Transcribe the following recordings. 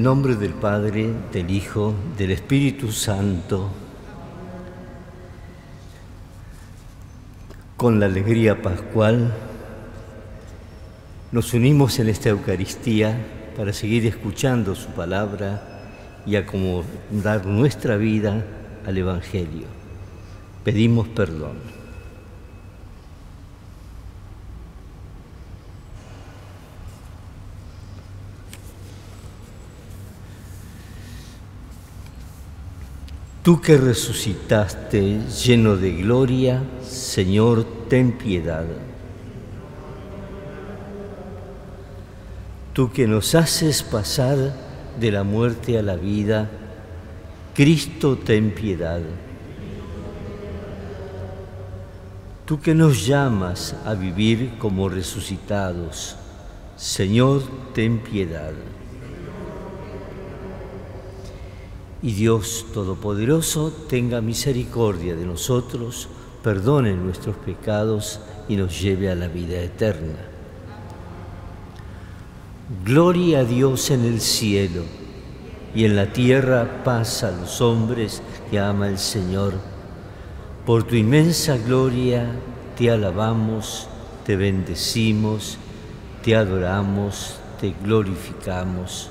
el nombre del Padre, del Hijo, del Espíritu Santo, con la alegría pascual, nos unimos en esta Eucaristía para seguir escuchando su palabra y acomodar nuestra vida al Evangelio. Pedimos perdón. Tú que resucitaste lleno de gloria, Señor, ten piedad. Tú que nos haces pasar de la muerte a la vida, Cristo, ten piedad. Tú que nos llamas a vivir como resucitados, Señor, ten piedad. Y Dios Todopoderoso tenga misericordia de nosotros, perdone nuestros pecados y nos lleve a la vida eterna. Gloria a Dios en el cielo y en la tierra paz a los hombres que ama el Señor. Por tu inmensa gloria te alabamos, te bendecimos, te adoramos, te glorificamos.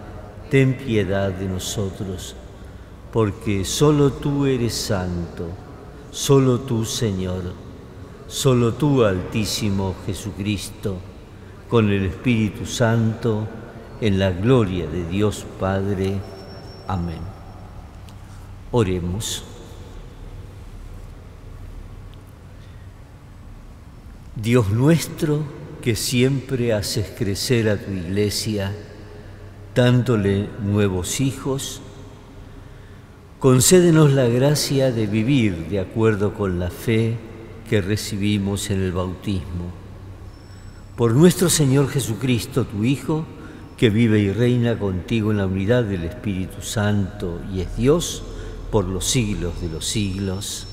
ten piedad de nosotros, porque solo tú eres santo, solo tú Señor, solo tú Altísimo Jesucristo, con el Espíritu Santo, en la gloria de Dios Padre. Amén. Oremos. Dios nuestro, que siempre haces crecer a tu iglesia, dándole nuevos hijos, concédenos la gracia de vivir de acuerdo con la fe que recibimos en el bautismo. Por nuestro Señor Jesucristo, tu Hijo, que vive y reina contigo en la unidad del Espíritu Santo y es Dios por los siglos de los siglos.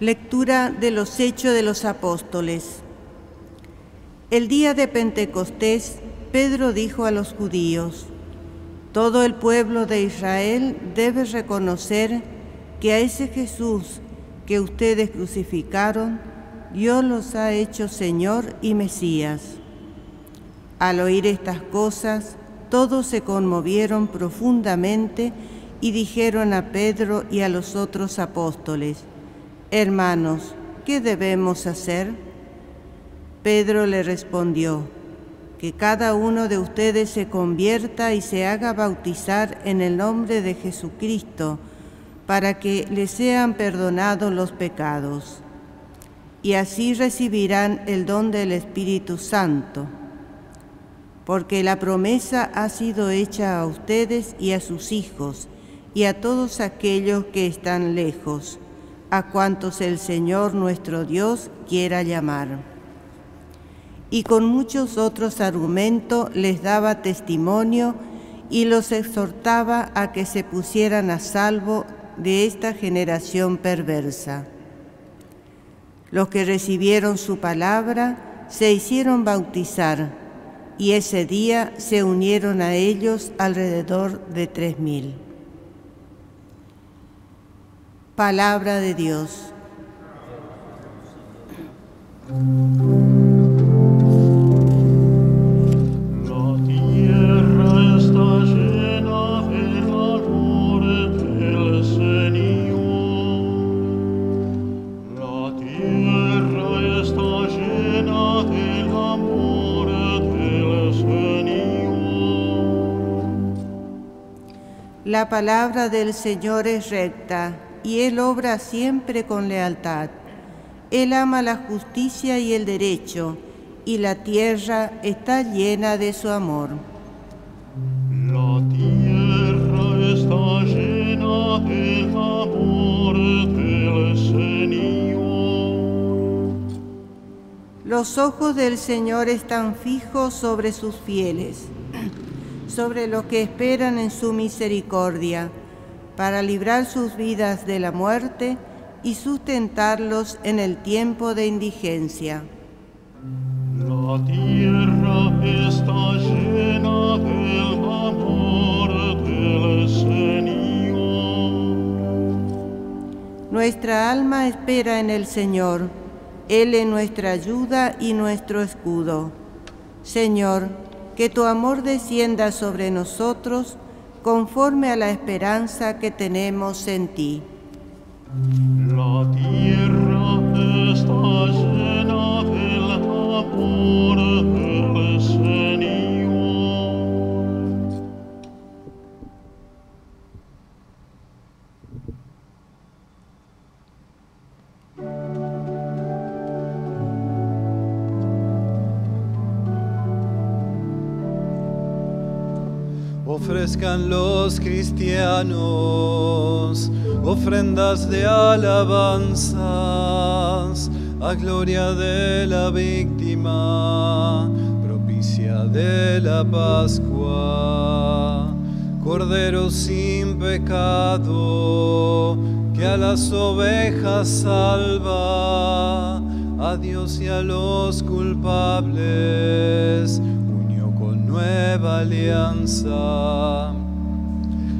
Lectura de los Hechos de los Apóstoles. El día de Pentecostés, Pedro dijo a los judíos, todo el pueblo de Israel debe reconocer que a ese Jesús que ustedes crucificaron, Dios los ha hecho Señor y Mesías. Al oír estas cosas, todos se conmovieron profundamente y dijeron a Pedro y a los otros apóstoles, Hermanos, ¿qué debemos hacer? Pedro le respondió, que cada uno de ustedes se convierta y se haga bautizar en el nombre de Jesucristo, para que le sean perdonados los pecados. Y así recibirán el don del Espíritu Santo, porque la promesa ha sido hecha a ustedes y a sus hijos, y a todos aquellos que están lejos a cuantos el Señor nuestro Dios quiera llamar. Y con muchos otros argumentos les daba testimonio y los exhortaba a que se pusieran a salvo de esta generación perversa. Los que recibieron su palabra se hicieron bautizar y ese día se unieron a ellos alrededor de tres mil. Palabra de Dios. La tierra está llena de amor te señor. La tierra está llena de lamore teoría. La palabra del Señor es recta y Él obra siempre con lealtad. Él ama la justicia y el derecho, y la tierra está llena de su amor. La tierra está llena del amor del Señor. Los ojos del Señor están fijos sobre sus fieles, sobre los que esperan en su misericordia, para librar sus vidas de la muerte y sustentarlos en el tiempo de indigencia. La tierra está llena del amor del Señor. Nuestra alma espera en el Señor, Él es nuestra ayuda y nuestro escudo. Señor, que tu amor descienda sobre nosotros conforme a la esperanza que tenemos en ti. Ofrezcan los cristianos ofrendas de alabanzas a gloria de la víctima, propicia de la Pascua. Cordero sin pecado, que a las ovejas salva, a Dios y a los culpables, nueva alianza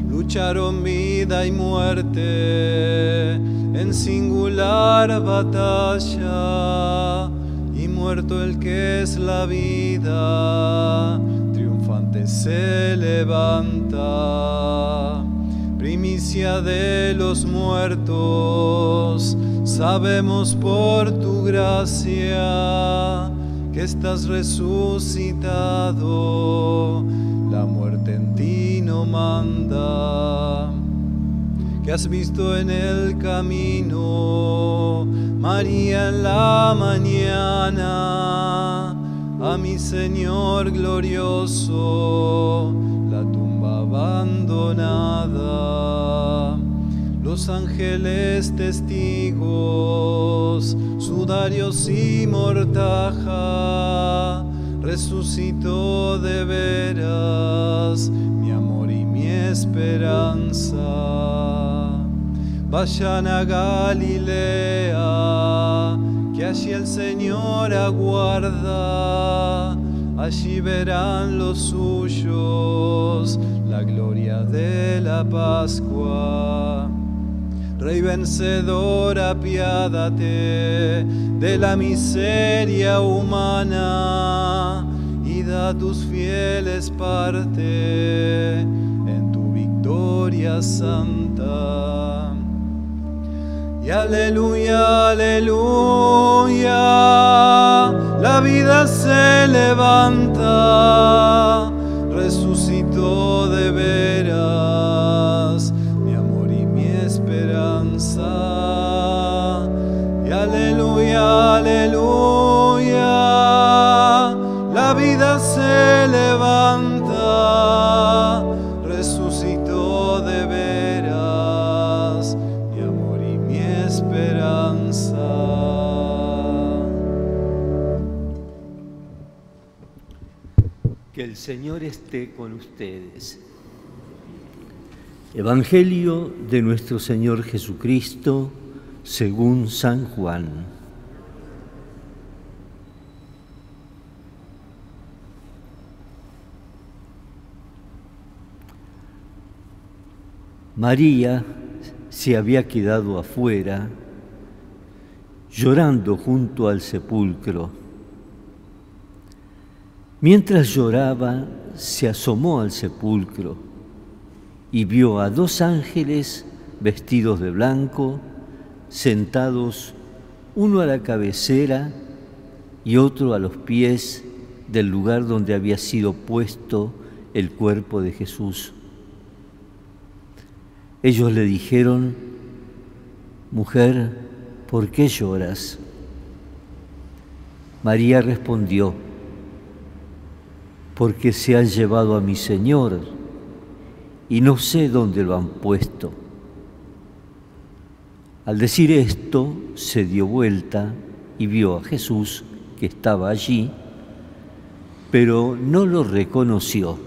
lucharon vida y muerte en singular batalla, y muerto el que es la vida, triunfante se levanta. Primicia de los muertos, sabemos por tu gracia estás resucitado, la muerte en ti no manda, que has visto en el camino, María en la mañana, a mi Señor glorioso, la tumba abandonada los ángeles testigos, sudarios y mortaja, resucitó de veras mi amor y mi esperanza. Vayan a Galilea, que allí el Señor aguarda, allí verán los suyos la gloria de la Pascua. Rey vencedor, apiádate de la miseria humana y da tus fieles parte en tu victoria santa. Y aleluya, aleluya, la vida se levanta, Señor esté con ustedes. Evangelio de nuestro Señor Jesucristo según San Juan. María se había quedado afuera, llorando junto al sepulcro. Mientras lloraba, se asomó al sepulcro y vio a dos ángeles vestidos de blanco, sentados uno a la cabecera y otro a los pies del lugar donde había sido puesto el cuerpo de Jesús. Ellos le dijeron, Mujer, ¿por qué lloras? María respondió, porque se han llevado a mi Señor y no sé dónde lo han puesto. Al decir esto, se dio vuelta y vio a Jesús que estaba allí, pero no lo reconoció.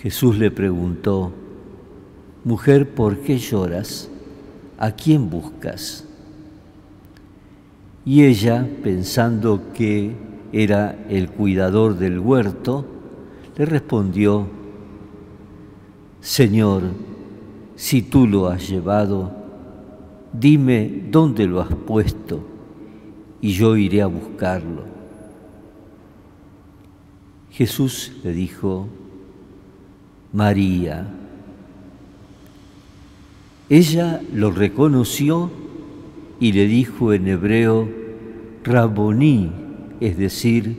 Jesús le preguntó, Mujer, ¿por qué lloras? ¿A quién buscas? Y ella, pensando que era el cuidador del huerto, le respondió, Señor, si tú lo has llevado, dime dónde lo has puesto y yo iré a buscarlo. Jesús le dijo, María. Ella lo reconoció y le dijo en hebreo, Raboní, es decir,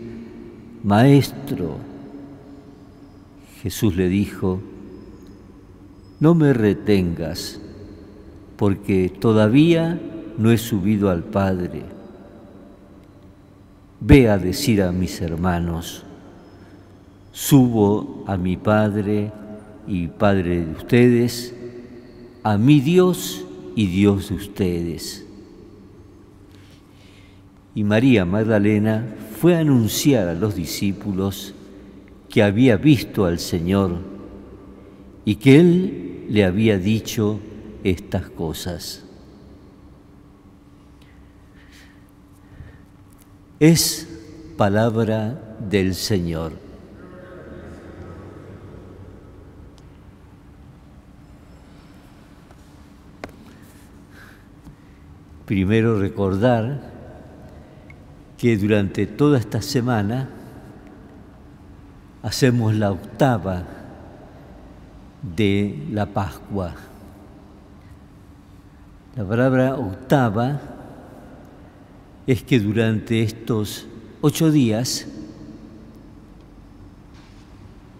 maestro. Jesús le dijo, no me retengas, porque todavía no he subido al Padre. Ve a decir a mis hermanos, subo a mi Padre y Padre de ustedes, a mi Dios y Dios de ustedes. Y María Magdalena fue a anunciar a los discípulos que había visto al Señor y que Él le había dicho estas cosas. Es palabra del Señor. Primero recordar que durante toda esta semana hacemos la octava de la Pascua. La palabra octava es que durante estos ocho días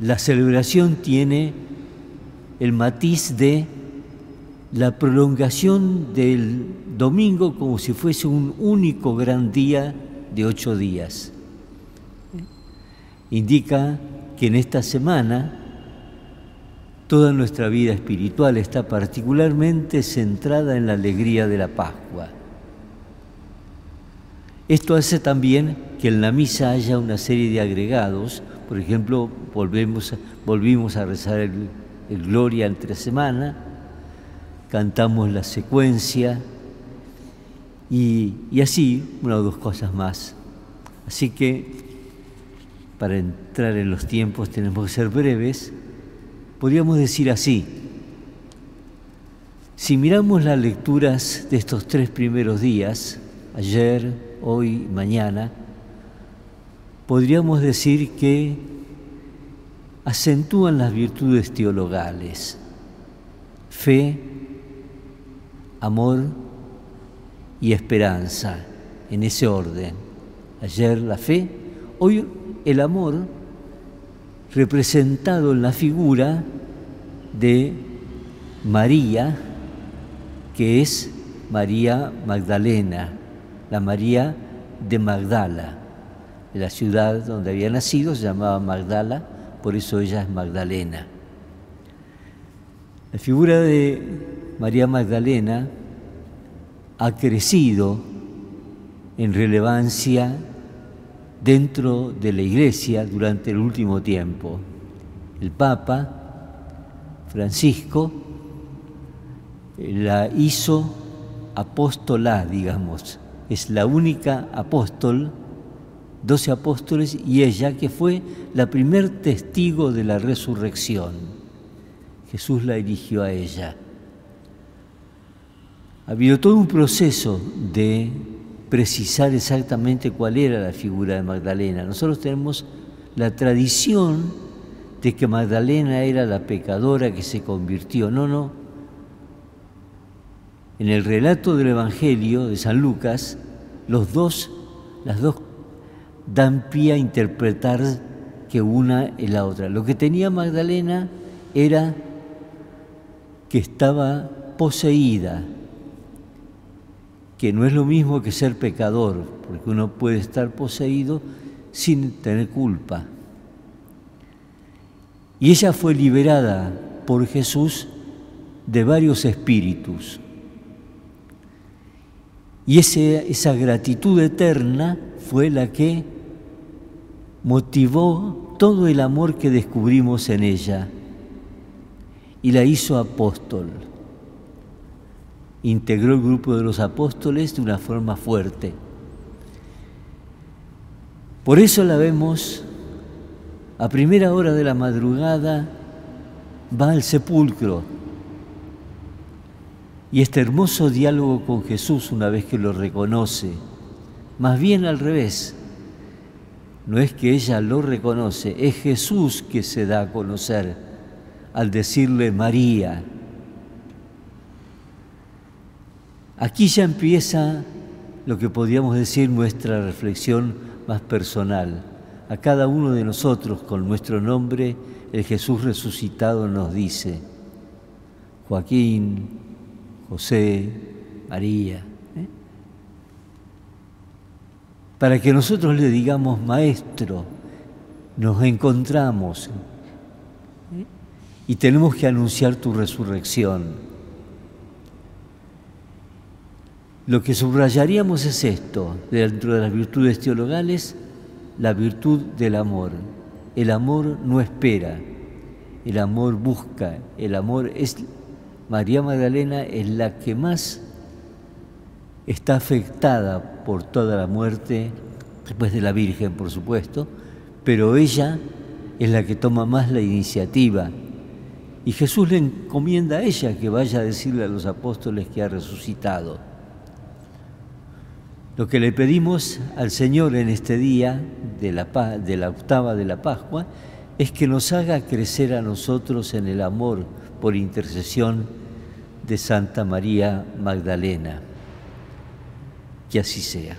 la celebración tiene el matiz de la prolongación del domingo como si fuese un único gran día de ocho días. Indica que en esta semana toda nuestra vida espiritual está particularmente centrada en la alegría de la Pascua. Esto hace también que en la misa haya una serie de agregados, por ejemplo, volvemos, volvimos a rezar el, Gloria entre semana, cantamos la secuencia, y, así, una o dos cosas más. Así que, para entrar en los tiempos tenemos que ser breves. Podríamos decir así, si miramos las lecturas de estos tres primeros días, ayer, hoy, mañana, podríamos decir que acentúan las virtudes teologales, fe, amor y esperanza, en ese orden. Ayer la fe, hoy el amor, representado en la figura de María, que es María Magdalena, la María de Magdala. La ciudad donde había nacido se llamaba Magdala, por eso ella es Magdalena. La figura de María Magdalena ha crecido en relevancia dentro de la Iglesia durante el último tiempo. El Papa Francisco la hizo apóstola, digamos. Es la única apóstol, doce apóstoles, y ella que fue la primer testigo de la resurrección. Jesús la eligió a ella. Ha habido todo un proceso de precisar exactamente cuál era la figura de Magdalena. Nosotros tenemos la tradición de que Magdalena era la pecadora que se convirtió. No, no. En el relato del Evangelio de San Lucas, los dos, las dos dan pie a interpretar que una es la otra. Lo que tenía Magdalena era que estaba poseída, que no es lo mismo que ser pecador, porque uno puede estar poseído sin tener culpa. Y ella fue liberada por Jesús de varios espíritus. Y esa gratitud eterna fue la que motivó todo el amor que descubrimos en ella y la hizo apóstol. Integró el grupo de los apóstoles de una forma fuerte. Por eso la vemos a primera hora de la madrugada, va al sepulcro y este hermoso diálogo con Jesús una vez que lo reconoce, más bien al revés, no es que ella lo reconoce, es Jesús que se da a conocer al decirle María. Aquí ya empieza lo que podríamos decir nuestra reflexión más personal. A cada uno de nosotros con nuestro nombre, el Jesús resucitado nos dice, Joaquín, José, María, ¿eh? para que nosotros le digamos, Maestro, nos encontramos ¿eh? y tenemos que anunciar tu resurrección. Lo que subrayaríamos es esto, dentro de las virtudes teologales, la virtud del amor. El amor no espera, el amor busca, el amor es... María Magdalena es la que más está afectada por toda la muerte, después de la Virgen, por supuesto, pero ella es la que toma más la iniciativa. Y Jesús le encomienda a ella que vaya a decirle a los apóstoles que ha resucitado. Lo que le pedimos al Señor en este día de la, de la octava de la Pascua es que nos haga crecer a nosotros en el amor por intercesión de Santa María Magdalena. Que así sea.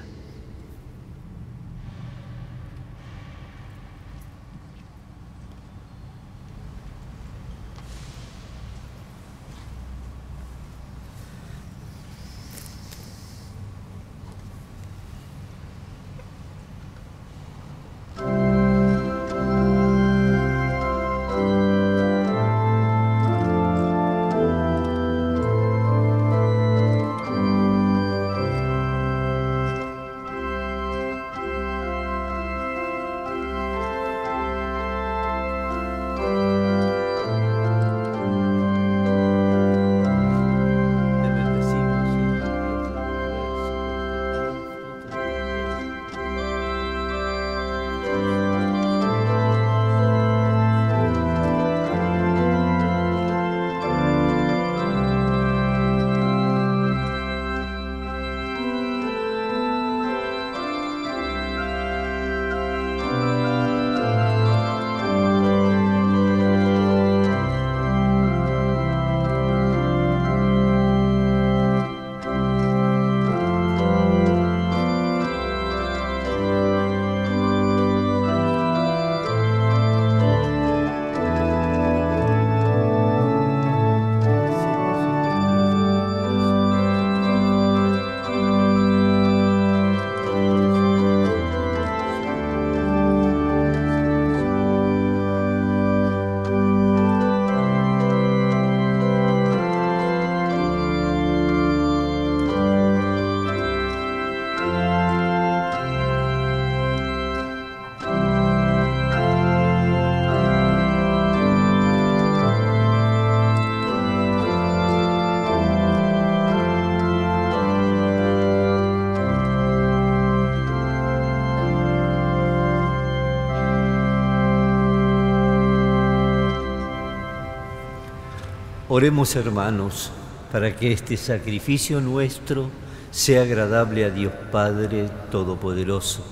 Oremos hermanos para que este sacrificio nuestro sea agradable a Dios Padre Todopoderoso.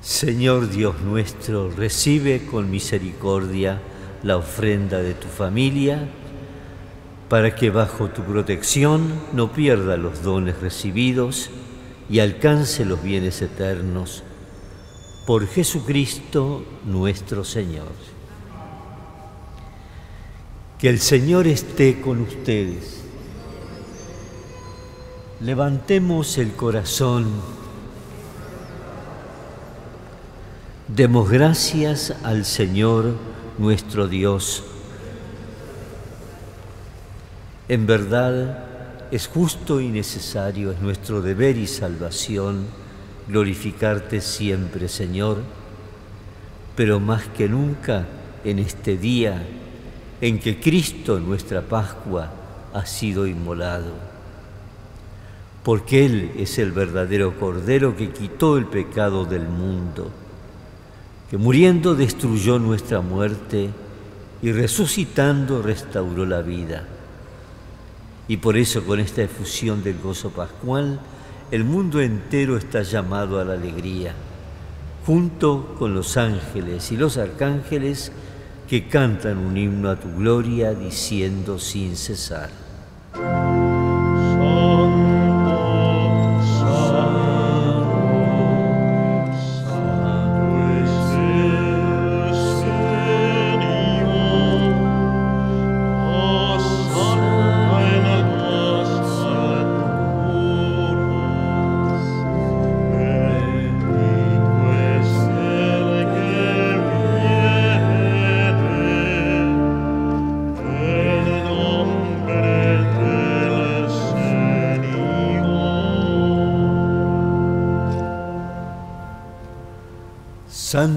Señor Dios nuestro, recibe con misericordia la ofrenda de tu familia, para que bajo tu protección no pierda los dones recibidos y alcance los bienes eternos. Por Jesucristo nuestro Señor. Que el Señor esté con ustedes. Levantemos el corazón. Demos gracias al Señor nuestro Dios. En verdad, es justo y necesario, es nuestro deber y salvación glorificarte siempre, Señor, pero más que nunca en este día en que Cristo, nuestra Pascua, ha sido inmolado. Porque Él es el verdadero Cordero que quitó el pecado del mundo, que muriendo destruyó nuestra muerte y resucitando restauró la vida. Y por eso con esta efusión del gozo pascual, el mundo entero está llamado a la alegría, junto con los ángeles y los arcángeles que cantan un himno a tu gloria diciendo sin cesar.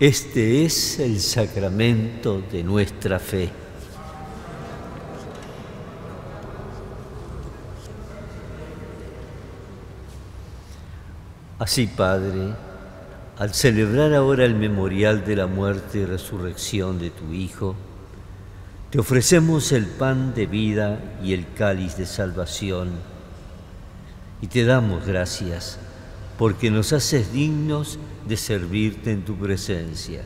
Este es el sacramento de nuestra fe. Así, Padre, al celebrar ahora el memorial de la muerte y resurrección de tu Hijo, te ofrecemos el pan de vida y el cáliz de salvación, y te damos gracias porque nos haces dignos de servirte en tu presencia.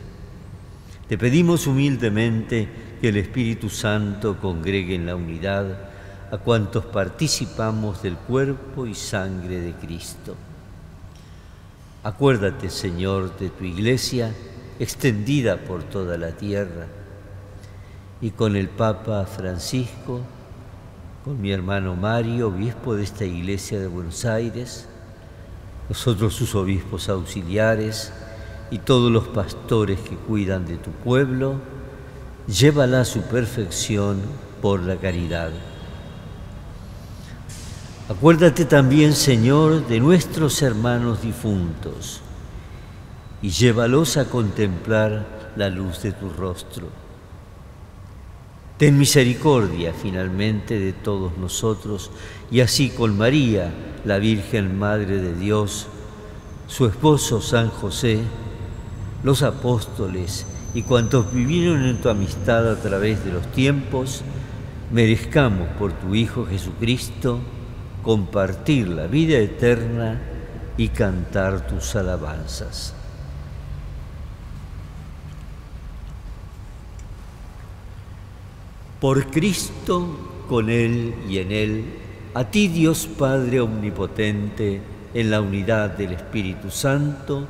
Te pedimos humildemente que el Espíritu Santo congregue en la unidad a cuantos participamos del cuerpo y sangre de Cristo. Acuérdate, Señor, de tu iglesia extendida por toda la tierra y con el Papa Francisco, con mi hermano Mario, obispo de esta iglesia de Buenos Aires, los otros sus obispos auxiliares y todos los pastores que cuidan de tu pueblo, llévala a su perfección por la caridad. Acuérdate también, Señor, de nuestros hermanos difuntos y llévalos a contemplar la luz de tu rostro. Ten misericordia finalmente de todos nosotros y así con María, la Virgen Madre de Dios, su esposo San José, los apóstoles y cuantos vivieron en tu amistad a través de los tiempos, merezcamos por tu Hijo Jesucristo compartir la vida eterna y cantar tus alabanzas. Por Cristo, con Él y en Él, a ti Dios Padre Omnipotente, en la unidad del Espíritu Santo,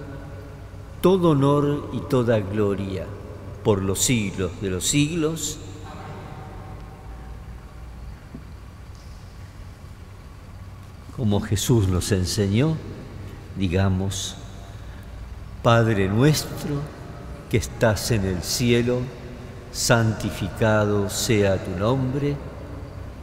todo honor y toda gloria por los siglos de los siglos. Como Jesús nos enseñó, digamos, Padre nuestro que estás en el cielo, santificado sea tu nombre,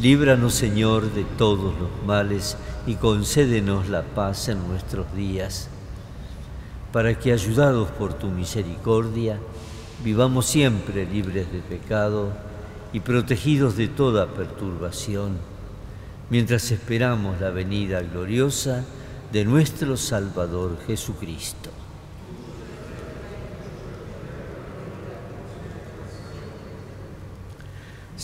Líbranos, Señor, de todos los males y concédenos la paz en nuestros días, para que, ayudados por tu misericordia, vivamos siempre libres de pecado y protegidos de toda perturbación, mientras esperamos la venida gloriosa de nuestro Salvador Jesucristo.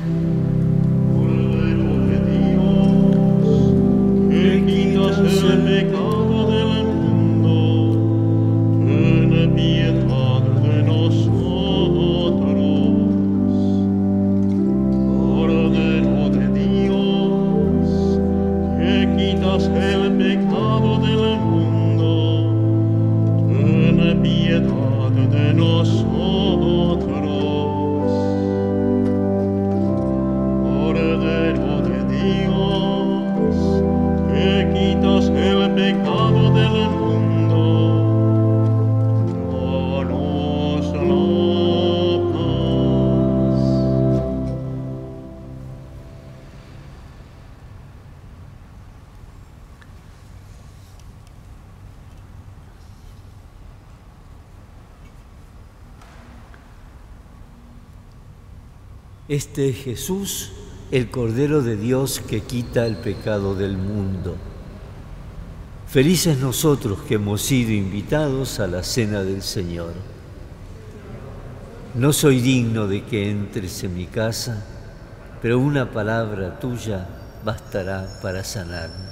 Cordero Este es Jesús, el Cordero de Dios que quita el pecado del mundo. Felices nosotros que hemos sido invitados a la cena del Señor. No soy digno de que entres en mi casa, pero una palabra tuya bastará para sanarme.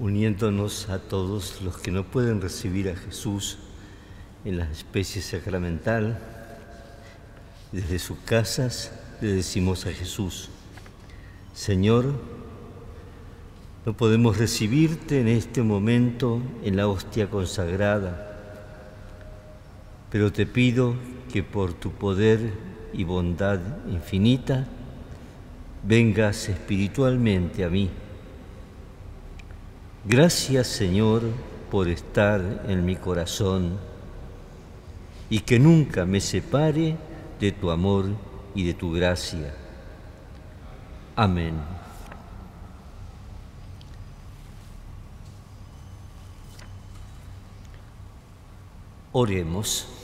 Uniéndonos a todos los que no pueden recibir a Jesús en la especie sacramental, desde sus casas le decimos a Jesús, Señor, no podemos recibirte en este momento en la hostia consagrada, pero te pido que por tu poder y bondad infinita vengas espiritualmente a mí Gracias Señor por estar en mi corazón y que nunca me separe de tu amor y de tu gracia. Amén. Oremos.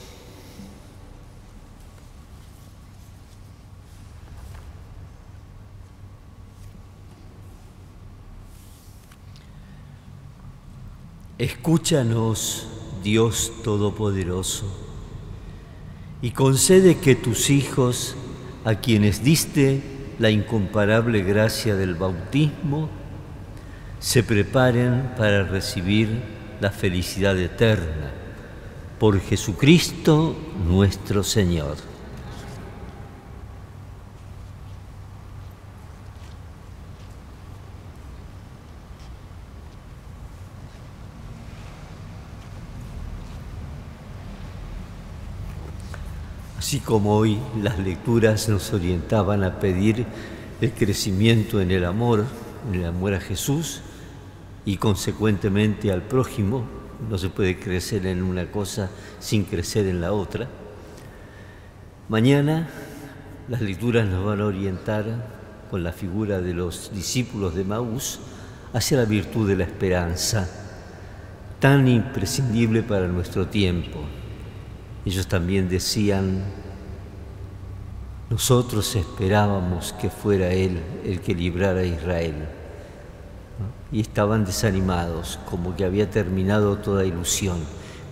Escúchanos, Dios Todopoderoso, y concede que tus hijos, a quienes diste la incomparable gracia del bautismo, se preparen para recibir la felicidad eterna por Jesucristo nuestro Señor. Así como hoy las lecturas nos orientaban a pedir el crecimiento en el amor, en el amor a Jesús y consecuentemente al prójimo, no se puede crecer en una cosa sin crecer en la otra. Mañana las lecturas nos van a orientar con la figura de los discípulos de Maús hacia la virtud de la esperanza, tan imprescindible para nuestro tiempo. Ellos también decían, nosotros esperábamos que fuera Él el que librara a Israel. Y estaban desanimados, como que había terminado toda ilusión.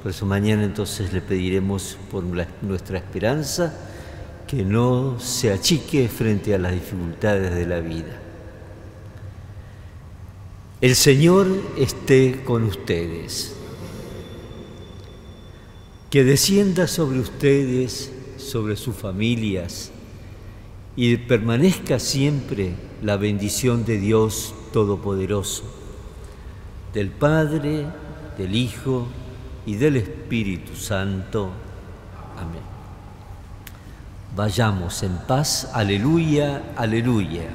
Por eso mañana entonces le pediremos por nuestra esperanza que no se achique frente a las dificultades de la vida. El Señor esté con ustedes que descienda sobre ustedes, sobre sus familias, y permanezca siempre la bendición de Dios Todopoderoso, del Padre, del Hijo y del Espíritu Santo. Amén. Vayamos en paz, aleluya, aleluya.